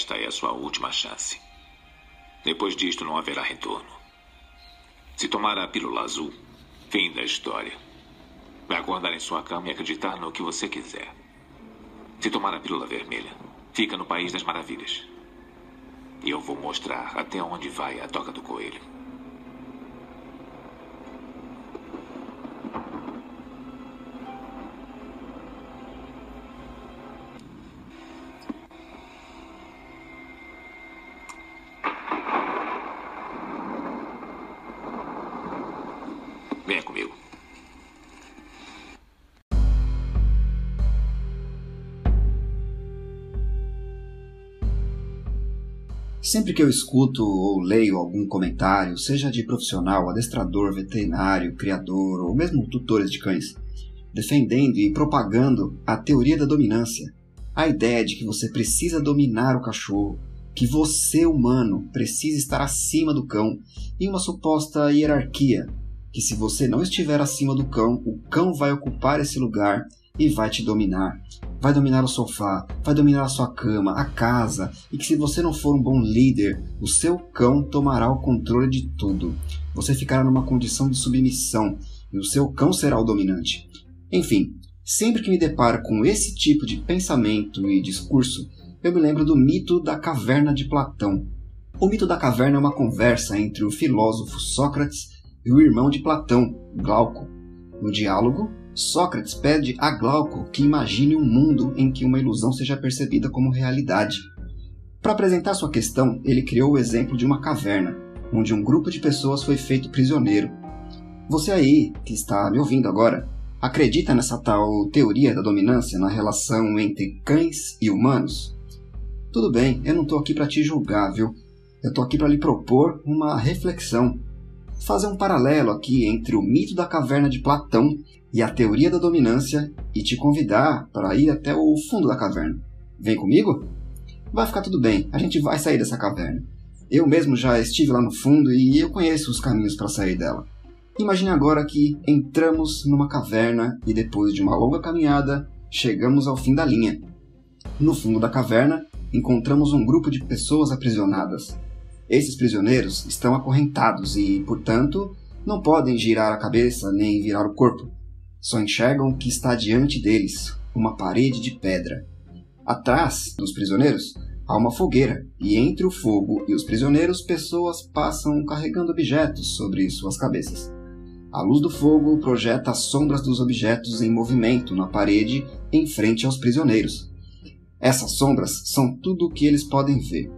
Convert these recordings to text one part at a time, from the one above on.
esta é a sua última chance. Depois disto não haverá retorno. Se tomar a pílula azul, fim da história. Vai acordar em sua cama e acreditar no que você quiser. Se tomar a pílula vermelha, fica no País das Maravilhas. E eu vou mostrar até onde vai a toca do coelho. Sempre que eu escuto ou leio algum comentário, seja de profissional, adestrador, veterinário, criador ou mesmo tutores de cães, defendendo e propagando a teoria da dominância, a ideia de que você precisa dominar o cachorro, que você, humano, precisa estar acima do cão, em uma suposta hierarquia, que se você não estiver acima do cão, o cão vai ocupar esse lugar e vai te dominar. Vai dominar o sofá, vai dominar a sua cama, a casa, e que se você não for um bom líder, o seu cão tomará o controle de tudo. Você ficará numa condição de submissão e o seu cão será o dominante. Enfim, sempre que me deparo com esse tipo de pensamento e discurso, eu me lembro do mito da caverna de Platão. O mito da caverna é uma conversa entre o filósofo Sócrates e o irmão de Platão, Glauco. No diálogo, Sócrates pede a Glauco que imagine um mundo em que uma ilusão seja percebida como realidade. Para apresentar sua questão, ele criou o exemplo de uma caverna, onde um grupo de pessoas foi feito prisioneiro. Você aí, que está me ouvindo agora, acredita nessa tal teoria da dominância na relação entre cães e humanos? Tudo bem, eu não estou aqui para te julgar, viu? Eu estou aqui para lhe propor uma reflexão fazer um paralelo aqui entre o mito da caverna de Platão e a teoria da dominância e te convidar para ir até o fundo da caverna. Vem comigo? Vai ficar tudo bem, a gente vai sair dessa caverna. Eu mesmo já estive lá no fundo e eu conheço os caminhos para sair dela. Imagine agora que entramos numa caverna e depois de uma longa caminhada, chegamos ao fim da linha. No fundo da caverna, encontramos um grupo de pessoas aprisionadas. Esses prisioneiros estão acorrentados e, portanto, não podem girar a cabeça nem virar o corpo. Só enxergam que está diante deles, uma parede de pedra. Atrás dos prisioneiros há uma fogueira, e entre o fogo e os prisioneiros, pessoas passam carregando objetos sobre suas cabeças. A luz do fogo projeta as sombras dos objetos em movimento na parede em frente aos prisioneiros. Essas sombras são tudo o que eles podem ver.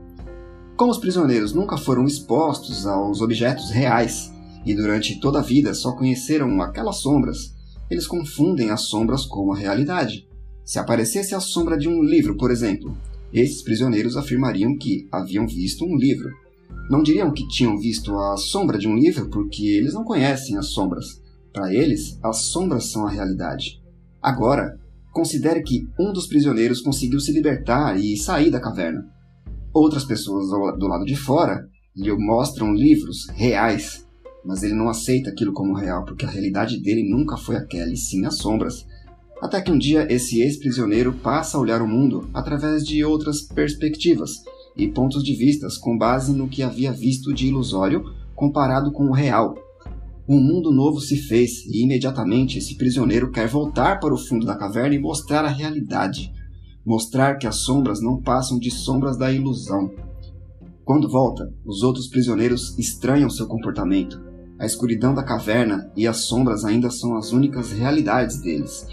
Como os prisioneiros nunca foram expostos aos objetos reais e durante toda a vida só conheceram aquelas sombras, eles confundem as sombras com a realidade. Se aparecesse a sombra de um livro, por exemplo, esses prisioneiros afirmariam que haviam visto um livro. Não diriam que tinham visto a sombra de um livro porque eles não conhecem as sombras. Para eles, as sombras são a realidade. Agora, considere que um dos prisioneiros conseguiu se libertar e sair da caverna. Outras pessoas do lado de fora lhe mostram livros reais, mas ele não aceita aquilo como real porque a realidade dele nunca foi aquela, e sim as sombras. Até que um dia esse ex-prisioneiro passa a olhar o mundo através de outras perspectivas e pontos de vistas com base no que havia visto de ilusório comparado com o real. Um mundo novo se fez e imediatamente esse prisioneiro quer voltar para o fundo da caverna e mostrar a realidade mostrar que as sombras não passam de sombras da ilusão. Quando volta, os outros prisioneiros estranham seu comportamento. A escuridão da caverna e as sombras ainda são as únicas realidades deles.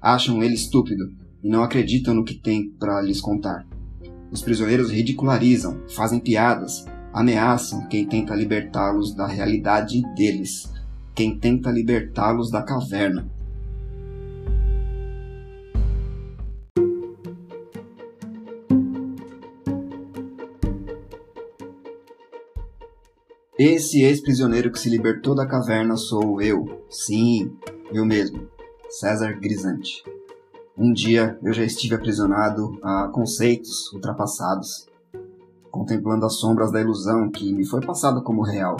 Acham ele estúpido e não acreditam no que tem para lhes contar. Os prisioneiros ridicularizam, fazem piadas, ameaçam quem tenta libertá-los da realidade deles, quem tenta libertá-los da caverna. Esse ex-prisioneiro que se libertou da caverna sou eu. Sim, eu mesmo, César Grisante. Um dia eu já estive aprisionado a conceitos ultrapassados, contemplando as sombras da ilusão que me foi passada como real.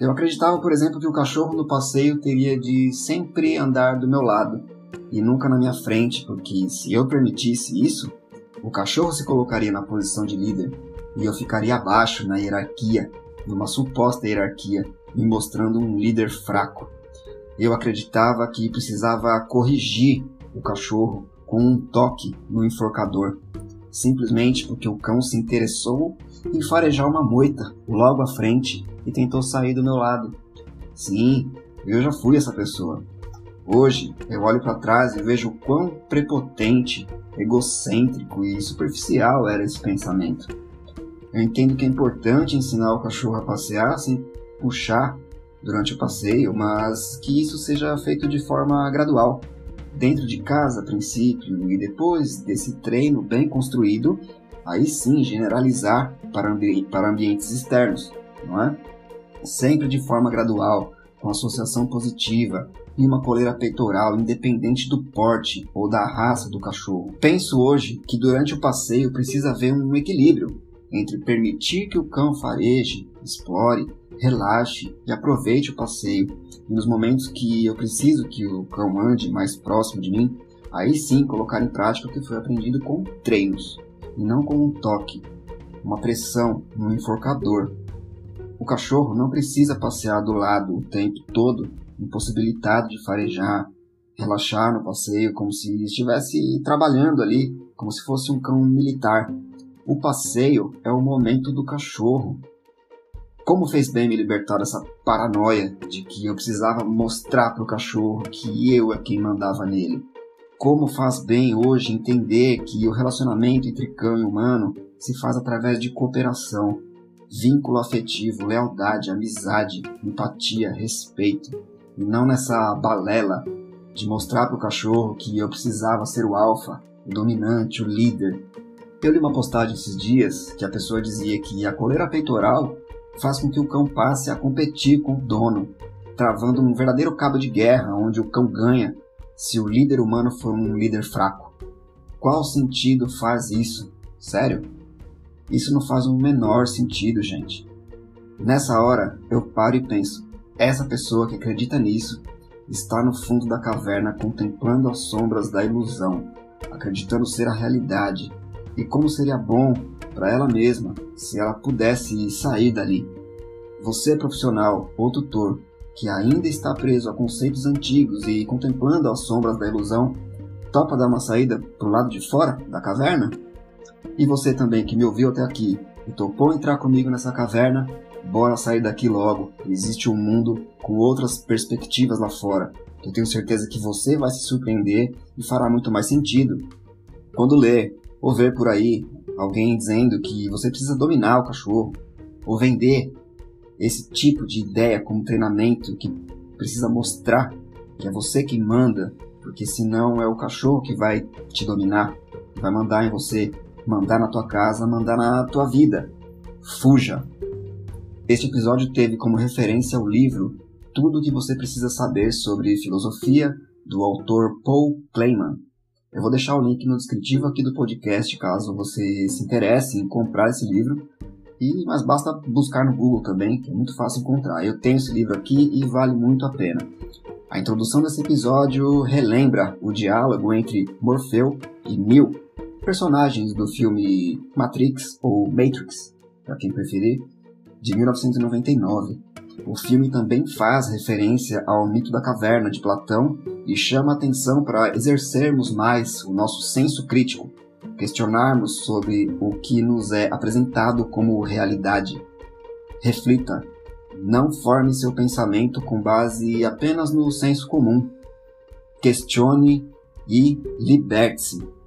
Eu acreditava, por exemplo, que o cachorro no passeio teria de sempre andar do meu lado e nunca na minha frente, porque se eu permitisse isso, O cachorro se colocaria na posição de líder e eu ficaria abaixo na hierarquia, numa suposta hierarquia, me mostrando um líder fraco. Eu acreditava que precisava corrigir o cachorro com um toque no enforcador, simplesmente porque o cão se interessou em farejar uma moita logo à frente e tentou sair do meu lado. Sim, eu já fui essa pessoa. Hoje eu olho para trás e vejo o quão prepotente, egocêntrico e superficial era esse pensamento. Eu entendo que é importante ensinar o cachorro a passear sem puxar durante o passeio, mas que isso seja feito de forma gradual, dentro de casa a princípio, e depois desse treino bem construído, aí sim generalizar para, ambi para ambientes externos, não é? Sempre de forma gradual, com associação positiva e uma coleira peitoral independente do porte ou da raça do cachorro. Penso hoje que durante o passeio precisa haver um equilíbrio entre permitir que o cão fareje, explore, relaxe e aproveite o passeio, e nos momentos que eu preciso que o cão ande mais próximo de mim, aí sim colocar em prática o que foi aprendido com treinos, e não com um toque, uma pressão, um enforcador. O cachorro não precisa passear do lado o tempo todo, impossibilitado de farejar, relaxar no passeio como se estivesse trabalhando ali, como se fosse um cão militar. O passeio é o momento do cachorro, como fez bem me libertar dessa paranoia de que eu precisava mostrar para o cachorro que eu é quem mandava nele. Como faz bem hoje entender que o relacionamento entre cão e humano se faz através de cooperação, vínculo afetivo, lealdade, amizade, empatia, respeito, e não nessa balela de mostrar para o cachorro que eu precisava ser o alfa, o dominante, o líder. Eu li uma postagem esses dias que a pessoa dizia que a coleira peitoral faz com que o cão passe a competir com o dono, travando um verdadeiro cabo de guerra onde o cão ganha se o líder humano for um líder fraco. Qual sentido faz isso? Sério? Isso não faz o menor sentido, gente. Nessa hora, eu paro e penso: essa pessoa que acredita nisso está no fundo da caverna contemplando as sombras da ilusão, acreditando ser a realidade. E como seria bom para ela mesma se ela pudesse sair dali. Você, profissional ou tutor, que ainda está preso a conceitos antigos e contemplando as sombras da ilusão, topa dar uma saída para o lado de fora da caverna? E você também que me ouviu até aqui e topou entrar comigo nessa caverna, bora sair daqui logo. Existe um mundo com outras perspectivas lá fora. Eu tenho certeza que você vai se surpreender e fará muito mais sentido quando ler ou ver por aí alguém dizendo que você precisa dominar o cachorro, ou vender esse tipo de ideia como treinamento que precisa mostrar que é você que manda, porque senão é o cachorro que vai te dominar, vai mandar em você, mandar na tua casa, mandar na tua vida. Fuja! Este episódio teve como referência o livro Tudo o que você precisa saber sobre filosofia do autor Paul Clayman. Eu vou deixar o link no descritivo aqui do podcast caso você se interesse em comprar esse livro. E, mas basta buscar no Google também, que é muito fácil encontrar. Eu tenho esse livro aqui e vale muito a pena. A introdução desse episódio relembra o diálogo entre Morfeu e Neo, personagens do filme Matrix ou Matrix, para quem preferir, de 1999. O filme também faz referência ao mito da caverna de Platão e chama atenção para exercermos mais o nosso senso crítico, questionarmos sobre o que nos é apresentado como realidade. Reflita, não forme seu pensamento com base apenas no senso comum. Questione e liberte-se.